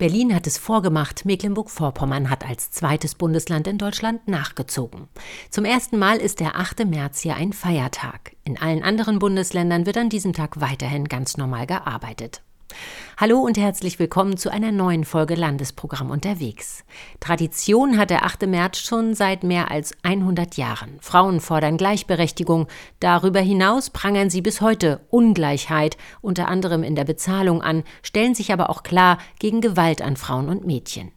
Berlin hat es vorgemacht, Mecklenburg-Vorpommern hat als zweites Bundesland in Deutschland nachgezogen. Zum ersten Mal ist der 8. März hier ein Feiertag. In allen anderen Bundesländern wird an diesem Tag weiterhin ganz normal gearbeitet. Hallo und herzlich willkommen zu einer neuen Folge Landesprogramm unterwegs. Tradition hat der 8. März schon seit mehr als 100 Jahren. Frauen fordern Gleichberechtigung. Darüber hinaus prangern sie bis heute Ungleichheit, unter anderem in der Bezahlung an, stellen sich aber auch klar gegen Gewalt an Frauen und Mädchen.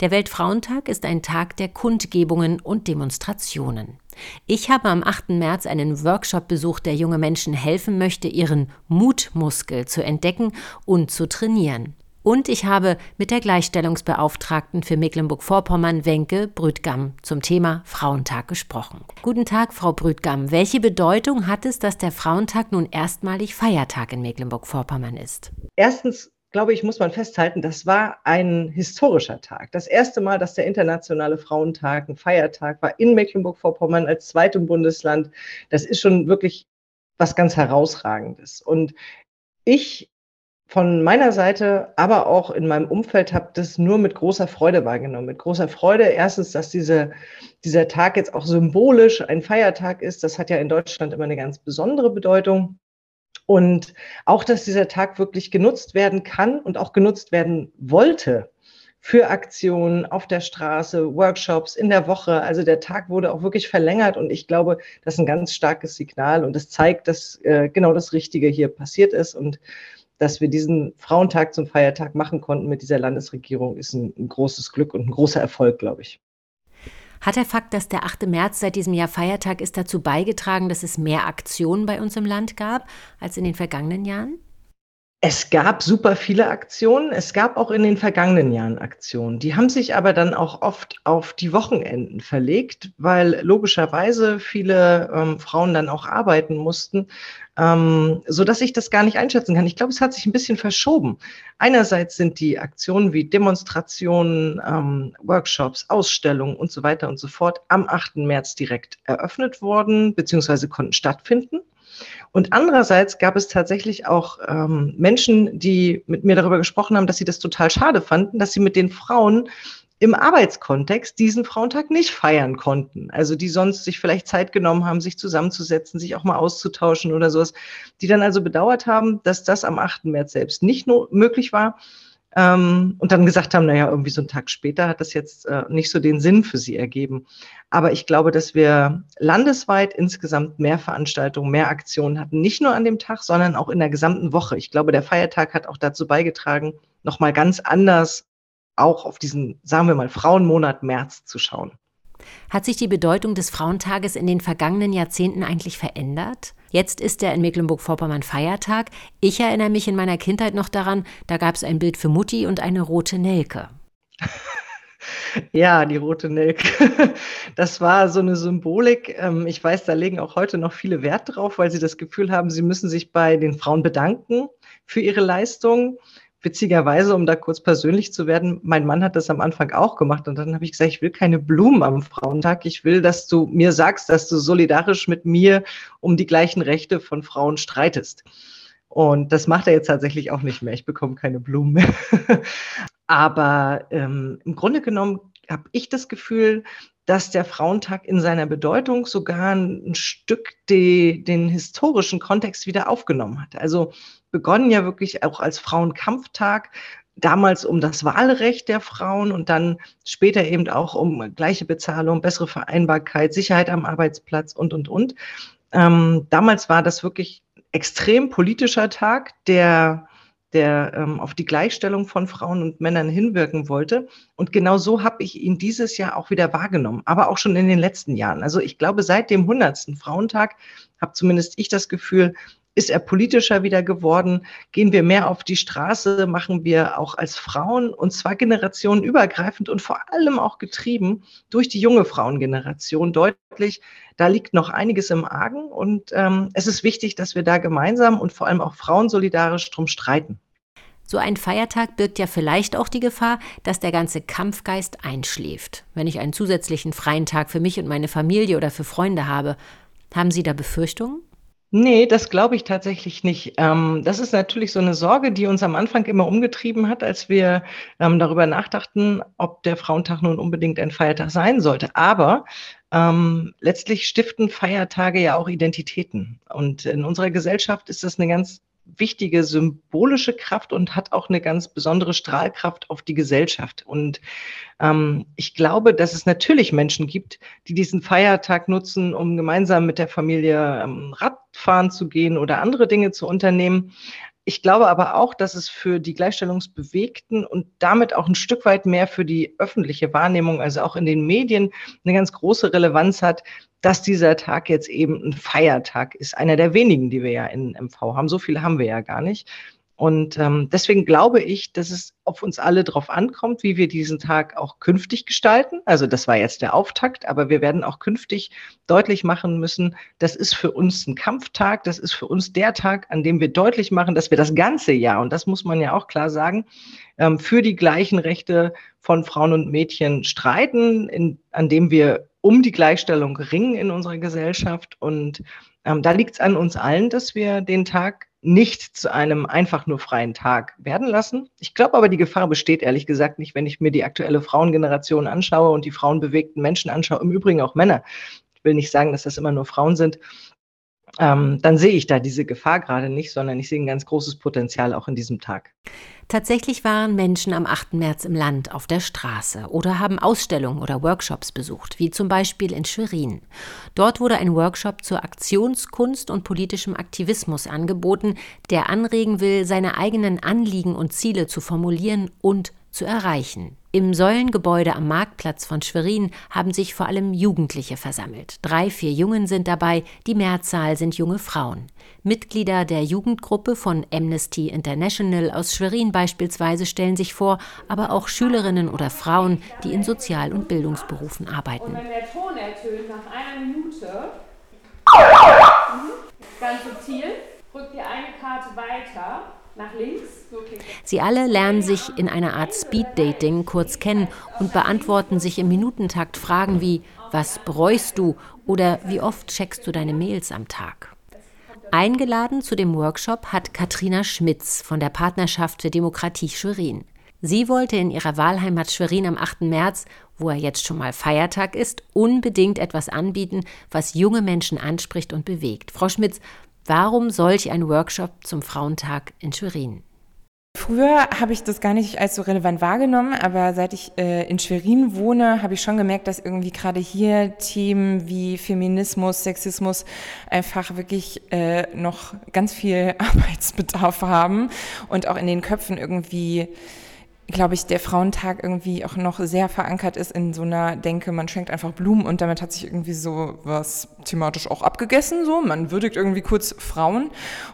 Der Weltfrauentag ist ein Tag der Kundgebungen und Demonstrationen. Ich habe am 8. März einen Workshop besucht, der junge Menschen helfen möchte, ihren Mutmuskel zu entdecken und zu trainieren. Und ich habe mit der Gleichstellungsbeauftragten für Mecklenburg-Vorpommern, Wenke Brütgam, zum Thema Frauentag gesprochen. Guten Tag, Frau Brütgam. Welche Bedeutung hat es, dass der Frauentag nun erstmalig Feiertag in Mecklenburg-Vorpommern ist? Erstens glaube ich, muss man festhalten, das war ein historischer Tag. Das erste Mal, dass der Internationale Frauentag ein Feiertag war in Mecklenburg-Vorpommern als zweitem Bundesland. Das ist schon wirklich was ganz Herausragendes. Und ich von meiner Seite, aber auch in meinem Umfeld habe das nur mit großer Freude wahrgenommen. Mit großer Freude. Erstens, dass diese, dieser Tag jetzt auch symbolisch ein Feiertag ist. Das hat ja in Deutschland immer eine ganz besondere Bedeutung. Und auch, dass dieser Tag wirklich genutzt werden kann und auch genutzt werden wollte für Aktionen auf der Straße, Workshops in der Woche. Also der Tag wurde auch wirklich verlängert und ich glaube, das ist ein ganz starkes Signal und es zeigt, dass äh, genau das Richtige hier passiert ist und dass wir diesen Frauentag zum Feiertag machen konnten mit dieser Landesregierung, ist ein, ein großes Glück und ein großer Erfolg, glaube ich. Hat der Fakt, dass der 8. März seit diesem Jahr Feiertag ist, dazu beigetragen, dass es mehr Aktionen bei uns im Land gab als in den vergangenen Jahren? Es gab super viele Aktionen. Es gab auch in den vergangenen Jahren Aktionen. Die haben sich aber dann auch oft auf die Wochenenden verlegt, weil logischerweise viele ähm, Frauen dann auch arbeiten mussten, ähm, so dass ich das gar nicht einschätzen kann. Ich glaube, es hat sich ein bisschen verschoben. Einerseits sind die Aktionen wie Demonstrationen, ähm, Workshops, Ausstellungen und so weiter und so fort am 8. März direkt eröffnet worden, beziehungsweise konnten stattfinden. Und andererseits gab es tatsächlich auch ähm, Menschen, die mit mir darüber gesprochen haben, dass sie das total schade fanden, dass sie mit den Frauen im Arbeitskontext diesen Frauentag nicht feiern konnten. Also die sonst sich vielleicht Zeit genommen haben, sich zusammenzusetzen, sich auch mal auszutauschen oder sowas, die dann also bedauert haben, dass das am 8. März selbst nicht möglich war ähm, und dann gesagt haben, naja, irgendwie so einen Tag später hat das jetzt äh, nicht so den Sinn für sie ergeben. Aber ich glaube, dass wir landesweit insgesamt mehr Veranstaltungen, mehr Aktionen hatten, nicht nur an dem Tag, sondern auch in der gesamten Woche. Ich glaube, der Feiertag hat auch dazu beigetragen, nochmal ganz anders auch auf diesen, sagen wir mal, Frauenmonat März zu schauen. Hat sich die Bedeutung des Frauentages in den vergangenen Jahrzehnten eigentlich verändert? Jetzt ist er in Mecklenburg-Vorpommern Feiertag. Ich erinnere mich in meiner Kindheit noch daran, da gab es ein Bild für Mutti und eine rote Nelke. Ja, die rote Nelke. Das war so eine Symbolik. Ähm, ich weiß, da legen auch heute noch viele Wert drauf, weil sie das Gefühl haben, sie müssen sich bei den Frauen bedanken für ihre Leistung witzigerweise, um da kurz persönlich zu werden, mein Mann hat das am Anfang auch gemacht und dann habe ich gesagt, ich will keine Blumen am Frauentag. Ich will, dass du mir sagst, dass du solidarisch mit mir um die gleichen Rechte von Frauen streitest. Und das macht er jetzt tatsächlich auch nicht mehr. Ich bekomme keine Blumen mehr. Aber ähm, im Grunde genommen habe ich das Gefühl, dass der Frauentag in seiner Bedeutung sogar ein Stück die, den historischen Kontext wieder aufgenommen hat. Also begonnen ja wirklich auch als Frauenkampftag, damals um das Wahlrecht der Frauen und dann später eben auch um gleiche Bezahlung, bessere Vereinbarkeit, Sicherheit am Arbeitsplatz und, und, und. Ähm, damals war das wirklich extrem politischer Tag, der der ähm, auf die Gleichstellung von Frauen und Männern hinwirken wollte. Und genau so habe ich ihn dieses Jahr auch wieder wahrgenommen, aber auch schon in den letzten Jahren. Also ich glaube, seit dem 100. Frauentag habe zumindest ich das Gefühl, ist er politischer wieder geworden? Gehen wir mehr auf die Straße? Machen wir auch als Frauen und zwar generationenübergreifend und vor allem auch getrieben durch die junge Frauengeneration deutlich. Da liegt noch einiges im Argen und ähm, es ist wichtig, dass wir da gemeinsam und vor allem auch frauensolidarisch drum streiten. So ein Feiertag birgt ja vielleicht auch die Gefahr, dass der ganze Kampfgeist einschläft. Wenn ich einen zusätzlichen freien Tag für mich und meine Familie oder für Freunde habe, haben Sie da Befürchtungen? Nee, das glaube ich tatsächlich nicht. Ähm, das ist natürlich so eine Sorge, die uns am Anfang immer umgetrieben hat, als wir ähm, darüber nachdachten, ob der Frauentag nun unbedingt ein Feiertag sein sollte. Aber ähm, letztlich stiften Feiertage ja auch Identitäten. Und in unserer Gesellschaft ist das eine ganz wichtige symbolische Kraft und hat auch eine ganz besondere Strahlkraft auf die Gesellschaft. Und ähm, ich glaube, dass es natürlich Menschen gibt, die diesen Feiertag nutzen, um gemeinsam mit der Familie ähm, Radfahren zu gehen oder andere Dinge zu unternehmen. Ich glaube aber auch, dass es für die Gleichstellungsbewegten und damit auch ein Stück weit mehr für die öffentliche Wahrnehmung, also auch in den Medien, eine ganz große Relevanz hat, dass dieser Tag jetzt eben ein Feiertag ist. Einer der wenigen, die wir ja in MV haben. So viele haben wir ja gar nicht. Und ähm, deswegen glaube ich, dass es auf uns alle drauf ankommt, wie wir diesen Tag auch künftig gestalten. Also das war jetzt der Auftakt, aber wir werden auch künftig deutlich machen müssen, das ist für uns ein Kampftag, das ist für uns der Tag, an dem wir deutlich machen, dass wir das ganze Jahr, und das muss man ja auch klar sagen, ähm, für die gleichen Rechte von Frauen und Mädchen streiten, in, an dem wir um die Gleichstellung ringen in unserer Gesellschaft. Und ähm, da liegt es an uns allen, dass wir den Tag nicht zu einem einfach nur freien Tag werden lassen. Ich glaube aber, die Gefahr besteht ehrlich gesagt nicht, wenn ich mir die aktuelle Frauengeneration anschaue und die frauenbewegten Menschen anschaue, im Übrigen auch Männer. Ich will nicht sagen, dass das immer nur Frauen sind. Ähm, dann sehe ich da diese Gefahr gerade nicht, sondern ich sehe ein ganz großes Potenzial auch in diesem Tag. Tatsächlich waren Menschen am 8. März im Land auf der Straße oder haben Ausstellungen oder Workshops besucht, wie zum Beispiel in Schwerin. Dort wurde ein Workshop zur Aktionskunst und politischem Aktivismus angeboten, der anregen will, seine eigenen Anliegen und Ziele zu formulieren und zu erreichen. Im Säulengebäude am Marktplatz von Schwerin haben sich vor allem Jugendliche versammelt. Drei, vier Jungen sind dabei, die Mehrzahl sind junge Frauen. Mitglieder der Jugendgruppe von Amnesty International aus Schwerin beispielsweise stellen sich vor, aber auch Schülerinnen oder Frauen, die in Sozial- und Bildungsberufen arbeiten. Und wenn der Ton ertönt nach einer Minute, ganz subtil, rückt ihr eine Karte weiter. Sie alle lernen sich in einer Art Speed-Dating kurz kennen und beantworten sich im Minutentakt Fragen wie, was bräuchst du oder wie oft checkst du deine Mails am Tag? Eingeladen zu dem Workshop hat Katrina Schmitz von der Partnerschaft für Demokratie Schwerin. Sie wollte in ihrer Wahlheimat Schwerin am 8. März, wo er jetzt schon mal Feiertag ist, unbedingt etwas anbieten, was junge Menschen anspricht und bewegt. Frau Schmitz, warum solch ein Workshop zum Frauentag in Schwerin? Früher habe ich das gar nicht als so relevant wahrgenommen, aber seit ich äh, in Schwerin wohne, habe ich schon gemerkt, dass irgendwie gerade hier Themen wie Feminismus, Sexismus einfach wirklich äh, noch ganz viel Arbeitsbedarf haben und auch in den Köpfen irgendwie glaube ich, der Frauentag irgendwie auch noch sehr verankert ist in so einer Denke, man schenkt einfach Blumen und damit hat sich irgendwie so was thematisch auch abgegessen, so. Man würdigt irgendwie kurz Frauen.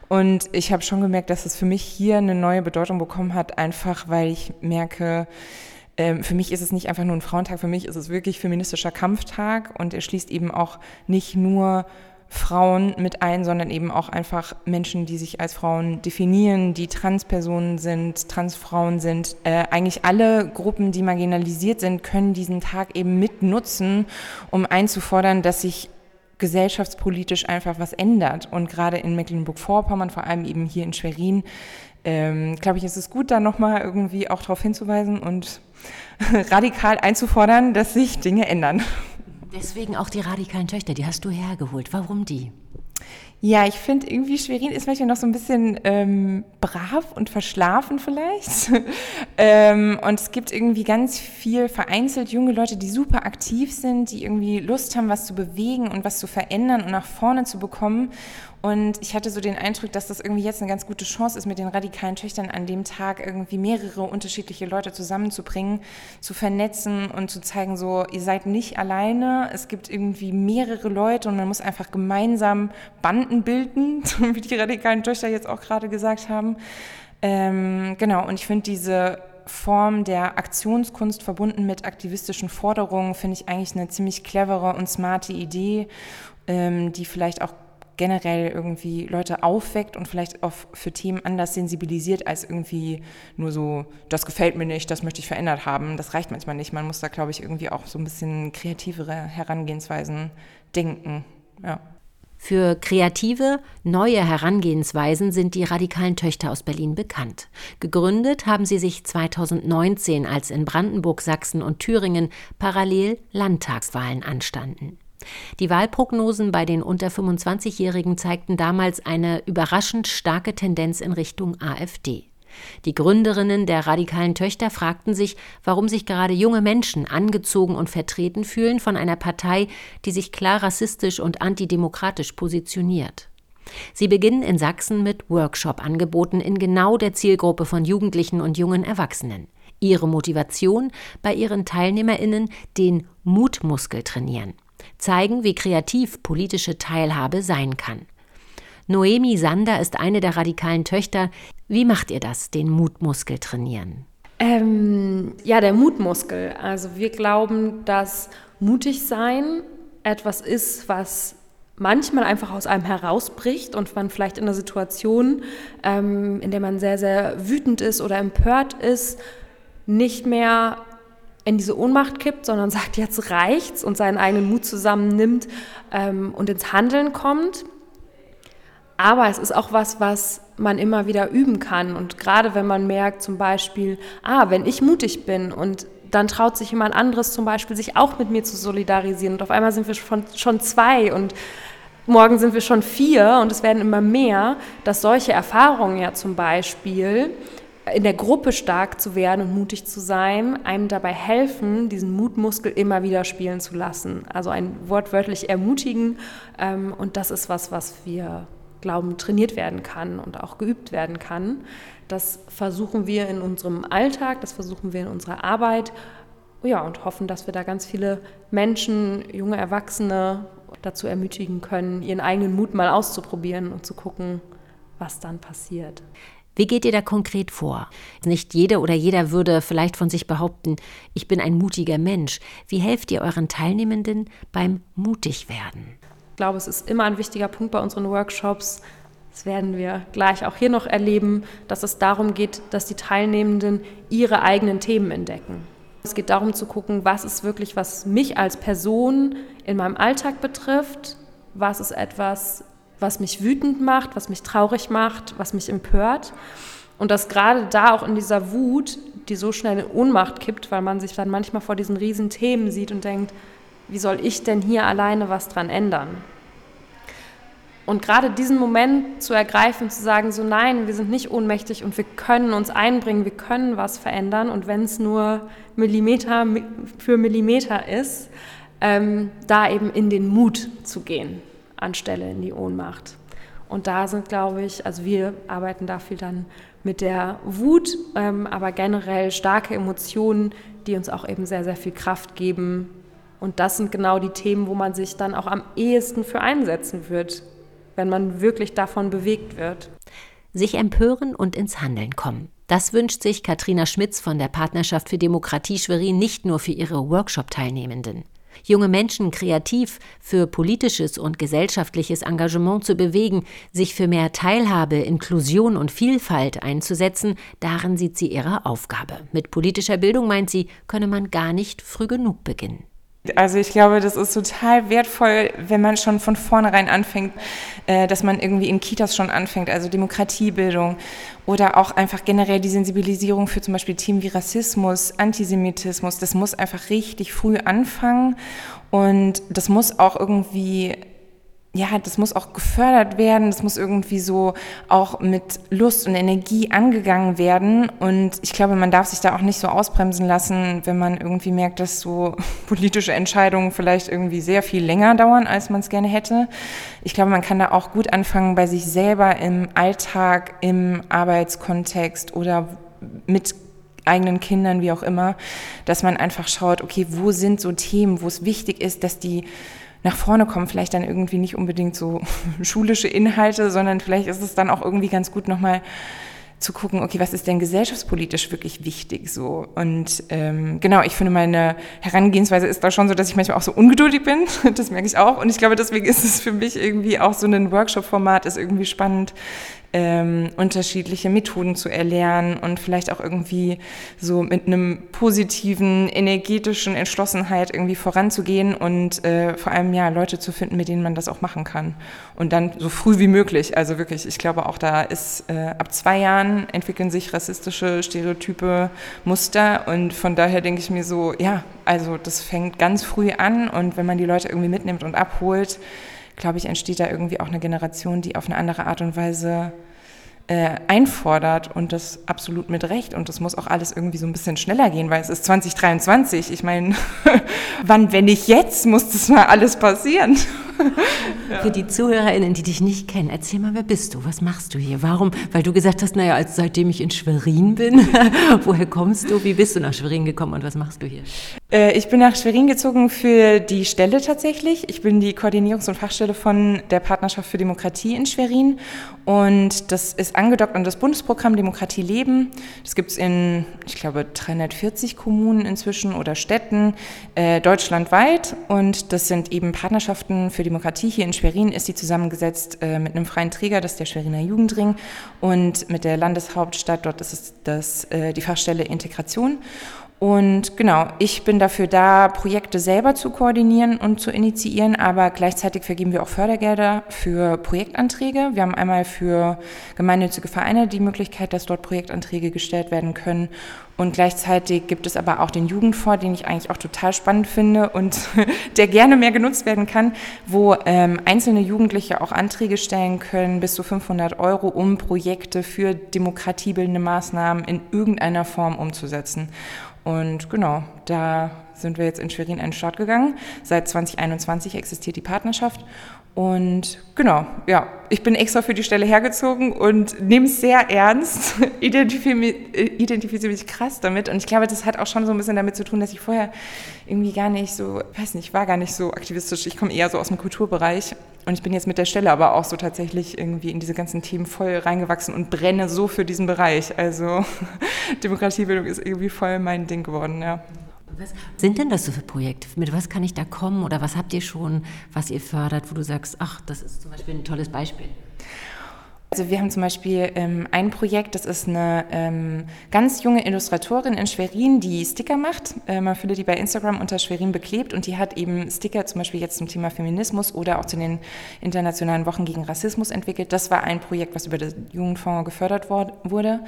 Und ich habe schon gemerkt, dass es für mich hier eine neue Bedeutung bekommen hat, einfach weil ich merke, ähm, für mich ist es nicht einfach nur ein Frauentag, für mich ist es wirklich feministischer Kampftag und er schließt eben auch nicht nur Frauen mit ein, sondern eben auch einfach Menschen, die sich als Frauen definieren, die Transpersonen sind, Transfrauen sind. Äh, eigentlich alle Gruppen, die marginalisiert sind, können diesen Tag eben mitnutzen, um einzufordern, dass sich gesellschaftspolitisch einfach was ändert. Und gerade in Mecklenburg-Vorpommern, vor allem eben hier in Schwerin, ähm, glaube ich, ist es gut, da nochmal irgendwie auch darauf hinzuweisen und radikal einzufordern, dass sich Dinge ändern. Deswegen auch die radikalen Töchter, die hast du hergeholt. Warum die? Ja, ich finde irgendwie Schwerin ist manchmal noch so ein bisschen ähm, brav und verschlafen vielleicht. ähm, und es gibt irgendwie ganz viel vereinzelt junge Leute, die super aktiv sind, die irgendwie Lust haben, was zu bewegen und was zu verändern und nach vorne zu bekommen. Und ich hatte so den Eindruck, dass das irgendwie jetzt eine ganz gute Chance ist, mit den radikalen Töchtern an dem Tag irgendwie mehrere unterschiedliche Leute zusammenzubringen, zu vernetzen und zu zeigen, so, ihr seid nicht alleine, es gibt irgendwie mehrere Leute und man muss einfach gemeinsam Banden bilden, wie die radikalen Töchter jetzt auch gerade gesagt haben. Ähm, genau, und ich finde diese Form der Aktionskunst verbunden mit aktivistischen Forderungen, finde ich eigentlich eine ziemlich clevere und smarte Idee, ähm, die vielleicht auch generell irgendwie Leute aufweckt und vielleicht auch für Themen anders sensibilisiert als irgendwie nur so, das gefällt mir nicht, das möchte ich verändert haben. Das reicht manchmal nicht. Man muss da, glaube ich, irgendwie auch so ein bisschen kreativere Herangehensweisen denken. Ja. Für kreative, neue Herangehensweisen sind die radikalen Töchter aus Berlin bekannt. Gegründet haben sie sich 2019, als in Brandenburg, Sachsen und Thüringen parallel Landtagswahlen anstanden. Die Wahlprognosen bei den unter 25-Jährigen zeigten damals eine überraschend starke Tendenz in Richtung AfD. Die Gründerinnen der radikalen Töchter fragten sich, warum sich gerade junge Menschen angezogen und vertreten fühlen von einer Partei, die sich klar rassistisch und antidemokratisch positioniert. Sie beginnen in Sachsen mit Workshop-Angeboten in genau der Zielgruppe von Jugendlichen und jungen Erwachsenen. Ihre Motivation bei ihren TeilnehmerInnen den Mutmuskel trainieren, zeigen, wie kreativ politische Teilhabe sein kann. Noemi Sander ist eine der radikalen Töchter. Wie macht ihr das, den Mutmuskel trainieren? Ähm, ja, der Mutmuskel. Also wir glauben, dass mutig sein etwas ist, was manchmal einfach aus einem herausbricht und man vielleicht in einer Situation, ähm, in der man sehr, sehr wütend ist oder empört ist, nicht mehr in diese Ohnmacht kippt, sondern sagt, jetzt reicht's und seinen eigenen Mut zusammennimmt ähm, und ins Handeln kommt. Aber es ist auch was, was man immer wieder üben kann. Und gerade wenn man merkt zum Beispiel, ah, wenn ich mutig bin und dann traut sich jemand anderes zum Beispiel, sich auch mit mir zu solidarisieren. Und auf einmal sind wir schon, schon zwei und morgen sind wir schon vier und es werden immer mehr, dass solche Erfahrungen ja zum Beispiel in der Gruppe stark zu werden und mutig zu sein, einem dabei helfen, diesen Mutmuskel immer wieder spielen zu lassen. Also ein wortwörtlich ermutigen. Ähm, und das ist was, was wir Glauben trainiert werden kann und auch geübt werden kann. Das versuchen wir in unserem Alltag, das versuchen wir in unserer Arbeit. Ja, und hoffen, dass wir da ganz viele Menschen, junge Erwachsene dazu ermutigen können, ihren eigenen Mut mal auszuprobieren und zu gucken, was dann passiert. Wie geht ihr da konkret vor? Nicht jede oder jeder würde vielleicht von sich behaupten, ich bin ein mutiger Mensch. Wie helft ihr euren Teilnehmenden beim Mutigwerden? Ich glaube, es ist immer ein wichtiger Punkt bei unseren Workshops. Das werden wir gleich auch hier noch erleben, dass es darum geht, dass die Teilnehmenden ihre eigenen Themen entdecken. Es geht darum zu gucken, was ist wirklich, was mich als Person in meinem Alltag betrifft, was ist etwas, was mich wütend macht, was mich traurig macht, was mich empört. Und dass gerade da auch in dieser Wut, die so schnell in Ohnmacht kippt, weil man sich dann manchmal vor diesen riesen Themen sieht und denkt, wie soll ich denn hier alleine was dran ändern? Und gerade diesen Moment zu ergreifen, zu sagen, so nein, wir sind nicht ohnmächtig und wir können uns einbringen, wir können was verändern und wenn es nur Millimeter für Millimeter ist, ähm, da eben in den Mut zu gehen, anstelle in die Ohnmacht. Und da sind, glaube ich, also wir arbeiten da viel dann mit der Wut, ähm, aber generell starke Emotionen, die uns auch eben sehr, sehr viel Kraft geben, und das sind genau die Themen, wo man sich dann auch am ehesten für einsetzen wird, wenn man wirklich davon bewegt wird. Sich empören und ins Handeln kommen. Das wünscht sich Katrina Schmitz von der Partnerschaft für Demokratie Schwerin nicht nur für ihre Workshop-Teilnehmenden. Junge Menschen kreativ für politisches und gesellschaftliches Engagement zu bewegen, sich für mehr Teilhabe, Inklusion und Vielfalt einzusetzen, darin sieht sie ihre Aufgabe. Mit politischer Bildung, meint sie, könne man gar nicht früh genug beginnen. Also ich glaube, das ist total wertvoll, wenn man schon von vornherein anfängt, äh, dass man irgendwie in Kitas schon anfängt, also Demokratiebildung oder auch einfach generell die Sensibilisierung für zum Beispiel Themen wie Rassismus, Antisemitismus. Das muss einfach richtig früh anfangen und das muss auch irgendwie ja, das muss auch gefördert werden, das muss irgendwie so auch mit Lust und Energie angegangen werden. Und ich glaube, man darf sich da auch nicht so ausbremsen lassen, wenn man irgendwie merkt, dass so politische Entscheidungen vielleicht irgendwie sehr viel länger dauern, als man es gerne hätte. Ich glaube, man kann da auch gut anfangen bei sich selber im Alltag, im Arbeitskontext oder mit eigenen Kindern, wie auch immer, dass man einfach schaut, okay, wo sind so Themen, wo es wichtig ist, dass die nach vorne kommen. Vielleicht dann irgendwie nicht unbedingt so schulische Inhalte, sondern vielleicht ist es dann auch irgendwie ganz gut nochmal zu gucken, okay, was ist denn gesellschaftspolitisch wirklich wichtig so? Und ähm, genau, ich finde, meine Herangehensweise ist da schon so, dass ich manchmal auch so ungeduldig bin. Das merke ich auch. Und ich glaube, deswegen ist es für mich irgendwie auch so ein Workshop-Format, ist irgendwie spannend, ähm, unterschiedliche Methoden zu erlernen und vielleicht auch irgendwie so mit einem positiven, energetischen Entschlossenheit irgendwie voranzugehen und äh, vor allem ja Leute zu finden, mit denen man das auch machen kann. Und dann so früh wie möglich. Also wirklich, ich glaube auch da ist äh, ab zwei Jahren entwickeln sich rassistische Stereotype, Muster und von daher denke ich mir so, ja, also das fängt ganz früh an und wenn man die Leute irgendwie mitnimmt und abholt, glaube ich, entsteht da irgendwie auch eine Generation, die auf eine andere Art und Weise äh, einfordert und das absolut mit Recht. Und das muss auch alles irgendwie so ein bisschen schneller gehen, weil es ist 2023. Ich meine, wann, wenn nicht jetzt, muss das mal alles passieren. Für die ZuhörerInnen, die dich nicht kennen, erzähl mal, wer bist du? Was machst du hier? Warum? Weil du gesagt hast, naja, als, seitdem ich in Schwerin bin, woher kommst du? Wie bist du nach Schwerin gekommen und was machst du hier? Äh, ich bin nach Schwerin gezogen für die Stelle tatsächlich. Ich bin die Koordinierungs- und Fachstelle von der Partnerschaft für Demokratie in Schwerin und das ist angedockt an das Bundesprogramm Demokratie leben. Das gibt es in, ich glaube, 340 Kommunen inzwischen oder Städten äh, deutschlandweit und das sind eben Partnerschaften für Demokratie. Hier in Schwerin ist die zusammengesetzt äh, mit einem freien Träger, das ist der Schweriner Jugendring und mit der Landeshauptstadt, dort ist es das, äh, die Fachstelle Integration. Und genau, ich bin dafür da, Projekte selber zu koordinieren und zu initiieren, aber gleichzeitig vergeben wir auch Fördergelder für Projektanträge. Wir haben einmal für gemeinnützige Vereine die Möglichkeit, dass dort Projektanträge gestellt werden können. Und gleichzeitig gibt es aber auch den Jugendfonds, den ich eigentlich auch total spannend finde und der gerne mehr genutzt werden kann, wo ähm, einzelne Jugendliche auch Anträge stellen können, bis zu 500 Euro, um Projekte für demokratiebildende Maßnahmen in irgendeiner Form umzusetzen. Und genau, da sind wir jetzt in Schwerin einen Start gegangen. Seit 2021 existiert die Partnerschaft. Und genau, ja, ich bin extra für die Stelle hergezogen und nehme es sehr ernst, identifiziere mich, identifiziere mich krass damit. Und ich glaube, das hat auch schon so ein bisschen damit zu tun, dass ich vorher irgendwie gar nicht so, weiß nicht, war gar nicht so aktivistisch. Ich komme eher so aus dem Kulturbereich und ich bin jetzt mit der Stelle aber auch so tatsächlich irgendwie in diese ganzen Themen voll reingewachsen und brenne so für diesen Bereich. Also Demokratiebildung ist irgendwie voll mein Ding geworden, ja. Was sind denn das so für Projekte? Mit was kann ich da kommen oder was habt ihr schon, was ihr fördert, wo du sagst, ach, das ist zum Beispiel ein tolles Beispiel? Also wir haben zum Beispiel ähm, ein Projekt, das ist eine ähm, ganz junge Illustratorin in Schwerin, die Sticker macht. Äh, man findet die bei Instagram unter Schwerin beklebt und die hat eben Sticker zum Beispiel jetzt zum Thema Feminismus oder auch zu den internationalen Wochen gegen Rassismus entwickelt. Das war ein Projekt, was über den Jugendfonds gefördert wurde.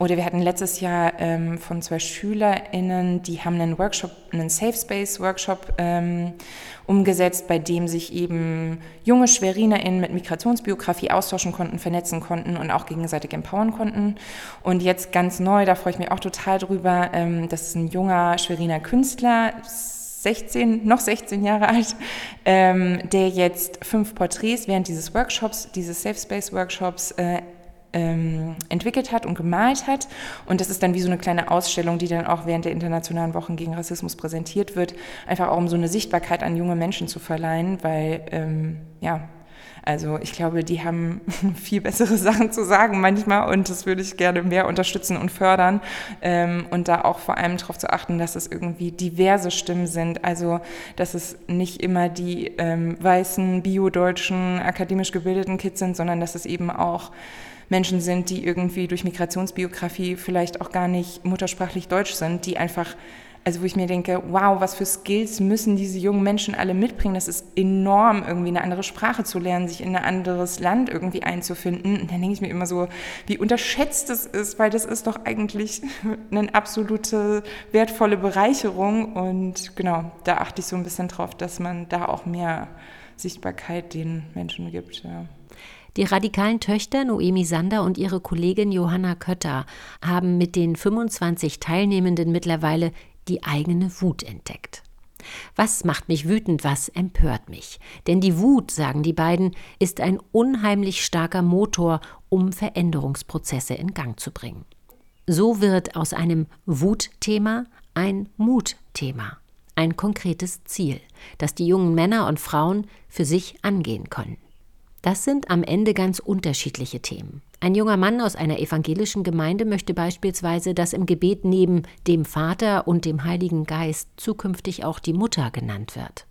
Oder wir hatten letztes Jahr ähm, von zwei SchülerInnen, die haben einen Workshop, einen Safe Space Workshop ähm, umgesetzt, bei dem sich eben junge SchwerinerInnen mit Migrationsbiografie austauschen konnten, vernetzen konnten und auch gegenseitig empowern konnten. Und jetzt ganz neu, da freue ich mich auch total drüber, ähm, das ist ein junger Schweriner Künstler, 16, noch 16 Jahre alt, ähm, der jetzt fünf Porträts während dieses Workshops, dieses Safe Space Workshops, äh, ähm, entwickelt hat und gemalt hat. Und das ist dann wie so eine kleine Ausstellung, die dann auch während der Internationalen Wochen gegen Rassismus präsentiert wird, einfach auch um so eine Sichtbarkeit an junge Menschen zu verleihen, weil ähm, ja, also ich glaube, die haben viel bessere Sachen zu sagen manchmal und das würde ich gerne mehr unterstützen und fördern ähm, und da auch vor allem darauf zu achten, dass es irgendwie diverse Stimmen sind. Also dass es nicht immer die ähm, weißen, biodeutschen, akademisch gebildeten Kids sind, sondern dass es eben auch Menschen sind, die irgendwie durch Migrationsbiografie vielleicht auch gar nicht muttersprachlich deutsch sind, die einfach, also wo ich mir denke, wow, was für Skills müssen diese jungen Menschen alle mitbringen? Das ist enorm, irgendwie eine andere Sprache zu lernen, sich in ein anderes Land irgendwie einzufinden. Und dann denke ich mir immer so, wie unterschätzt es ist, weil das ist doch eigentlich eine absolute wertvolle Bereicherung. Und genau, da achte ich so ein bisschen drauf, dass man da auch mehr Sichtbarkeit den Menschen gibt. Ja. Die radikalen Töchter Noemi Sander und ihre Kollegin Johanna Kötter haben mit den 25 Teilnehmenden mittlerweile die eigene Wut entdeckt. Was macht mich wütend, was empört mich? Denn die Wut, sagen die beiden, ist ein unheimlich starker Motor, um Veränderungsprozesse in Gang zu bringen. So wird aus einem Wutthema ein Mutthema, ein konkretes Ziel, das die jungen Männer und Frauen für sich angehen können. Das sind am Ende ganz unterschiedliche Themen. Ein junger Mann aus einer evangelischen Gemeinde möchte beispielsweise, dass im Gebet neben dem Vater und dem Heiligen Geist zukünftig auch die Mutter genannt wird.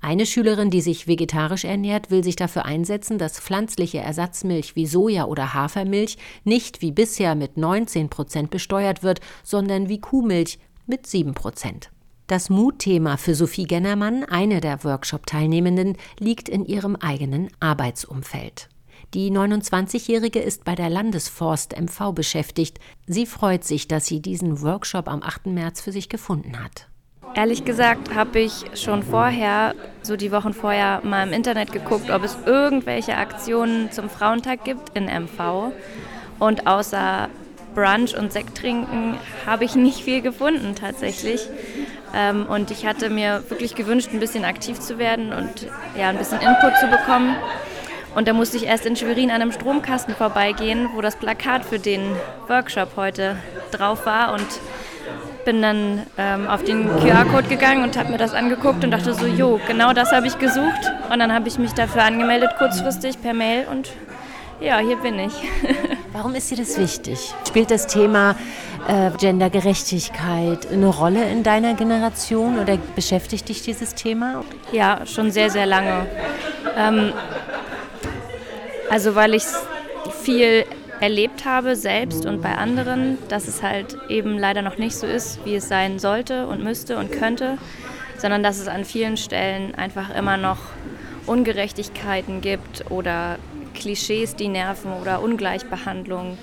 Eine Schülerin, die sich vegetarisch ernährt, will sich dafür einsetzen, dass pflanzliche Ersatzmilch wie Soja oder Hafermilch nicht wie bisher mit 19 Prozent besteuert wird, sondern wie Kuhmilch mit 7 Prozent. Das Mutthema für Sophie Gennermann, eine der Workshop-Teilnehmenden, liegt in ihrem eigenen Arbeitsumfeld. Die 29-Jährige ist bei der Landesforst MV beschäftigt. Sie freut sich, dass sie diesen Workshop am 8. März für sich gefunden hat. Ehrlich gesagt habe ich schon vorher, so die Wochen vorher, mal im Internet geguckt, ob es irgendwelche Aktionen zum Frauentag gibt in MV. Und außer Brunch und Sekt trinken habe ich nicht viel gefunden tatsächlich. Ähm, und ich hatte mir wirklich gewünscht, ein bisschen aktiv zu werden und ja, ein bisschen Input zu bekommen. Und da musste ich erst in Schwerin an einem Stromkasten vorbeigehen, wo das Plakat für den Workshop heute drauf war und bin dann ähm, auf den QR-Code gegangen und habe mir das angeguckt und dachte so, jo, genau das habe ich gesucht. Und dann habe ich mich dafür angemeldet, kurzfristig per Mail und ja, hier bin ich. Warum ist dir das wichtig? Spielt das Thema äh, Gendergerechtigkeit eine Rolle in deiner Generation oder beschäftigt dich dieses Thema? Ja, schon sehr, sehr lange. Ähm, also weil ich viel erlebt habe, selbst und bei anderen, dass es halt eben leider noch nicht so ist, wie es sein sollte und müsste und könnte, sondern dass es an vielen Stellen einfach immer noch Ungerechtigkeiten gibt oder Klischees, die nerven oder Ungleichbehandlung.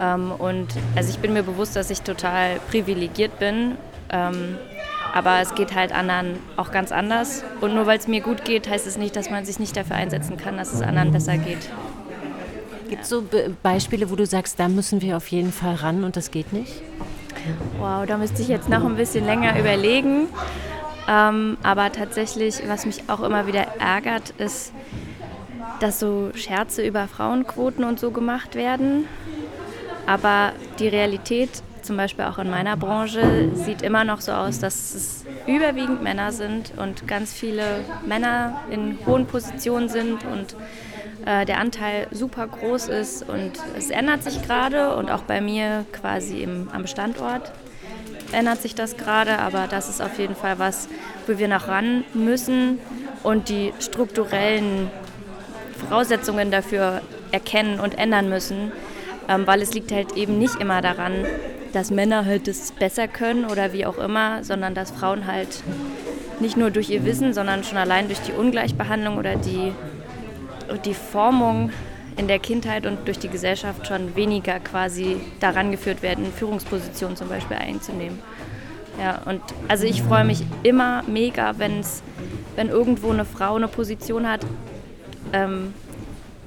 Ähm, und also ich bin mir bewusst, dass ich total privilegiert bin. Aber es geht halt anderen auch ganz anders. Und nur weil es mir gut geht, heißt es nicht, dass man sich nicht dafür einsetzen kann, dass es anderen besser geht. Gibt es so Be Beispiele, wo du sagst, da müssen wir auf jeden Fall ran und das geht nicht? Wow, da müsste ich jetzt noch ein bisschen länger überlegen. Ähm, aber tatsächlich, was mich auch immer wieder ärgert, ist, dass so Scherze über Frauenquoten und so gemacht werden. Aber die Realität zum Beispiel auch in meiner Branche, sieht immer noch so aus, dass es überwiegend Männer sind und ganz viele Männer in hohen Positionen sind und äh, der Anteil super groß ist. Und es ändert sich gerade und auch bei mir quasi im, am Standort ändert sich das gerade, aber das ist auf jeden Fall was, wo wir noch ran müssen und die strukturellen Voraussetzungen dafür erkennen und ändern müssen, ähm, weil es liegt halt eben nicht immer daran, dass Männer halt das besser können oder wie auch immer, sondern dass Frauen halt nicht nur durch ihr Wissen, sondern schon allein durch die Ungleichbehandlung oder die, die Formung in der Kindheit und durch die Gesellschaft schon weniger quasi daran geführt werden, Führungspositionen zum Beispiel einzunehmen. Ja, und also ich freue mich immer mega, wenn's, wenn irgendwo eine Frau eine Position hat, ähm,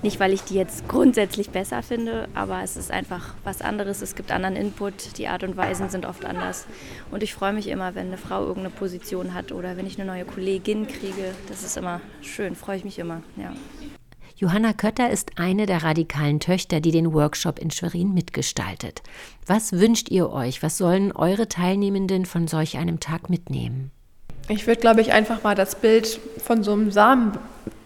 nicht, weil ich die jetzt grundsätzlich besser finde, aber es ist einfach was anderes. Es gibt anderen Input, die Art und Weisen sind oft anders. Und ich freue mich immer, wenn eine Frau irgendeine Position hat oder wenn ich eine neue Kollegin kriege. Das ist immer schön, freue ich mich immer. Ja. Johanna Kötter ist eine der radikalen Töchter, die den Workshop in Schwerin mitgestaltet. Was wünscht ihr euch? Was sollen eure Teilnehmenden von solch einem Tag mitnehmen? Ich würde, glaube ich, einfach mal das Bild von so einem Samen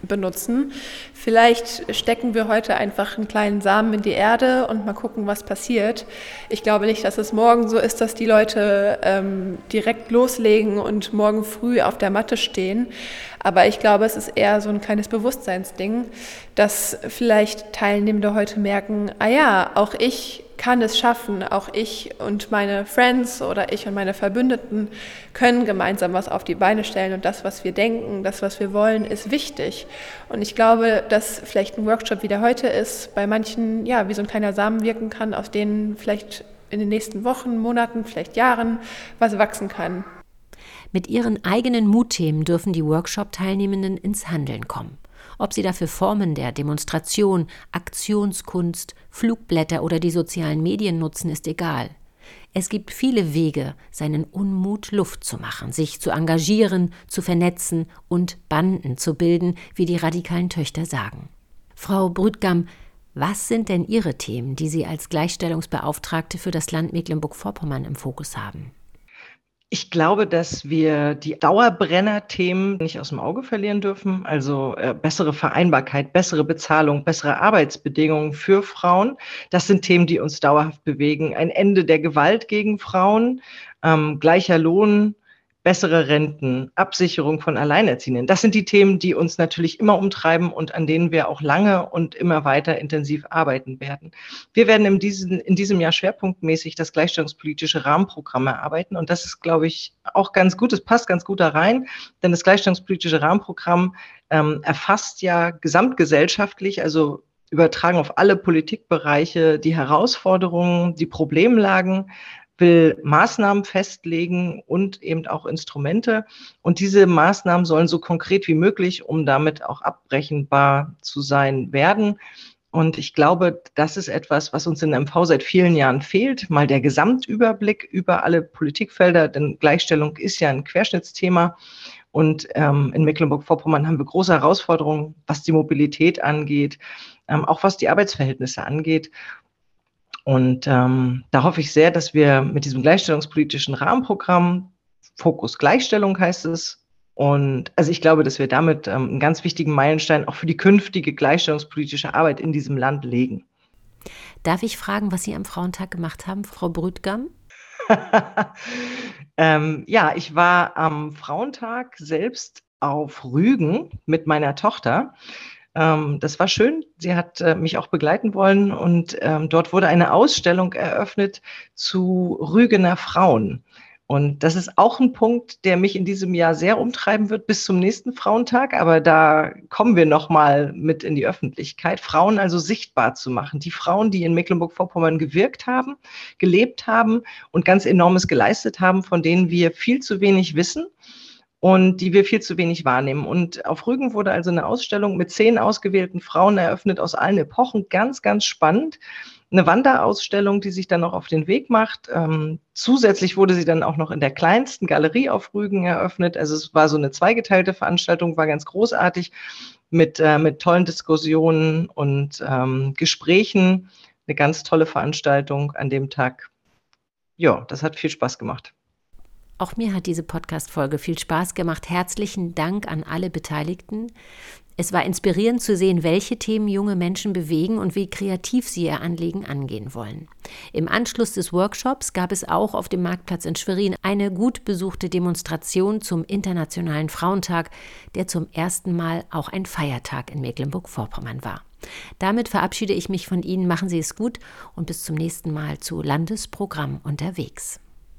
benutzen. Vielleicht stecken wir heute einfach einen kleinen Samen in die Erde und mal gucken, was passiert. Ich glaube nicht, dass es morgen so ist, dass die Leute ähm, direkt loslegen und morgen früh auf der Matte stehen. Aber ich glaube, es ist eher so ein kleines Bewusstseinsding, dass vielleicht Teilnehmende heute merken, ah ja, auch ich kann es schaffen. Auch ich und meine Friends oder ich und meine Verbündeten können gemeinsam was auf die Beine stellen und das, was wir denken, das, was wir wollen, ist wichtig. Und ich glaube, dass vielleicht ein Workshop wie der heute ist, bei manchen ja wie so ein kleiner Samen wirken kann, aus denen vielleicht in den nächsten Wochen, Monaten, vielleicht Jahren was wachsen kann. Mit ihren eigenen Mutthemen dürfen die Workshop-Teilnehmenden ins Handeln kommen. Ob sie dafür Formen der Demonstration, Aktionskunst, Flugblätter oder die sozialen Medien nutzen, ist egal. Es gibt viele Wege, seinen Unmut Luft zu machen, sich zu engagieren, zu vernetzen und Banden zu bilden, wie die radikalen Töchter sagen. Frau Brüdgam, was sind denn Ihre Themen, die Sie als Gleichstellungsbeauftragte für das Land Mecklenburg-Vorpommern im Fokus haben? Ich glaube, dass wir die Dauerbrenner-Themen nicht aus dem Auge verlieren dürfen. Also äh, bessere Vereinbarkeit, bessere Bezahlung, bessere Arbeitsbedingungen für Frauen. Das sind Themen, die uns dauerhaft bewegen. Ein Ende der Gewalt gegen Frauen, ähm, gleicher Lohn, bessere Renten, Absicherung von Alleinerziehenden. Das sind die Themen, die uns natürlich immer umtreiben und an denen wir auch lange und immer weiter intensiv arbeiten werden. Wir werden in diesem, in diesem Jahr schwerpunktmäßig das gleichstellungspolitische Rahmenprogramm erarbeiten und das ist, glaube ich, auch ganz gut. Es passt ganz gut da rein, denn das gleichstellungspolitische Rahmenprogramm ähm, erfasst ja gesamtgesellschaftlich, also übertragen auf alle Politikbereiche die Herausforderungen, die Problemlagen, will Maßnahmen festlegen und eben auch Instrumente. Und diese Maßnahmen sollen so konkret wie möglich, um damit auch abbrechenbar zu sein, werden. Und ich glaube, das ist etwas, was uns in MV seit vielen Jahren fehlt. Mal der Gesamtüberblick über alle Politikfelder, denn Gleichstellung ist ja ein Querschnittsthema. Und ähm, in Mecklenburg-Vorpommern haben wir große Herausforderungen, was die Mobilität angeht, ähm, auch was die Arbeitsverhältnisse angeht. Und ähm, da hoffe ich sehr, dass wir mit diesem gleichstellungspolitischen Rahmenprogramm, Fokus Gleichstellung heißt es, und also ich glaube, dass wir damit ähm, einen ganz wichtigen Meilenstein auch für die künftige gleichstellungspolitische Arbeit in diesem Land legen. Darf ich fragen, was Sie am Frauentag gemacht haben, Frau Brüdgam? ähm, ja, ich war am Frauentag selbst auf Rügen mit meiner Tochter. Ähm, das war schön. Sie hat äh, mich auch begleiten wollen und ähm, dort wurde eine Ausstellung eröffnet zu Rügener Frauen. Und das ist auch ein Punkt, der mich in diesem Jahr sehr umtreiben wird bis zum nächsten Frauentag. Aber da kommen wir noch mal mit in die Öffentlichkeit, Frauen also sichtbar zu machen. Die Frauen, die in Mecklenburg-Vorpommern gewirkt haben, gelebt haben und ganz enormes geleistet haben, von denen wir viel zu wenig wissen und die wir viel zu wenig wahrnehmen. Und auf Rügen wurde also eine Ausstellung mit zehn ausgewählten Frauen eröffnet aus allen Epochen. Ganz, ganz spannend. Eine Wanderausstellung, die sich dann noch auf den Weg macht. Ähm, zusätzlich wurde sie dann auch noch in der kleinsten Galerie auf Rügen eröffnet. Also es war so eine zweigeteilte Veranstaltung, war ganz großartig mit, äh, mit tollen Diskussionen und ähm, Gesprächen. Eine ganz tolle Veranstaltung an dem Tag. Ja, das hat viel Spaß gemacht. Auch mir hat diese Podcast-Folge viel Spaß gemacht. Herzlichen Dank an alle Beteiligten. Es war inspirierend zu sehen, welche Themen junge Menschen bewegen und wie kreativ sie ihr Anliegen angehen wollen. Im Anschluss des Workshops gab es auch auf dem Marktplatz in Schwerin eine gut besuchte Demonstration zum Internationalen Frauentag, der zum ersten Mal auch ein Feiertag in Mecklenburg-Vorpommern war. Damit verabschiede ich mich von Ihnen. Machen Sie es gut und bis zum nächsten Mal zu Landesprogramm unterwegs.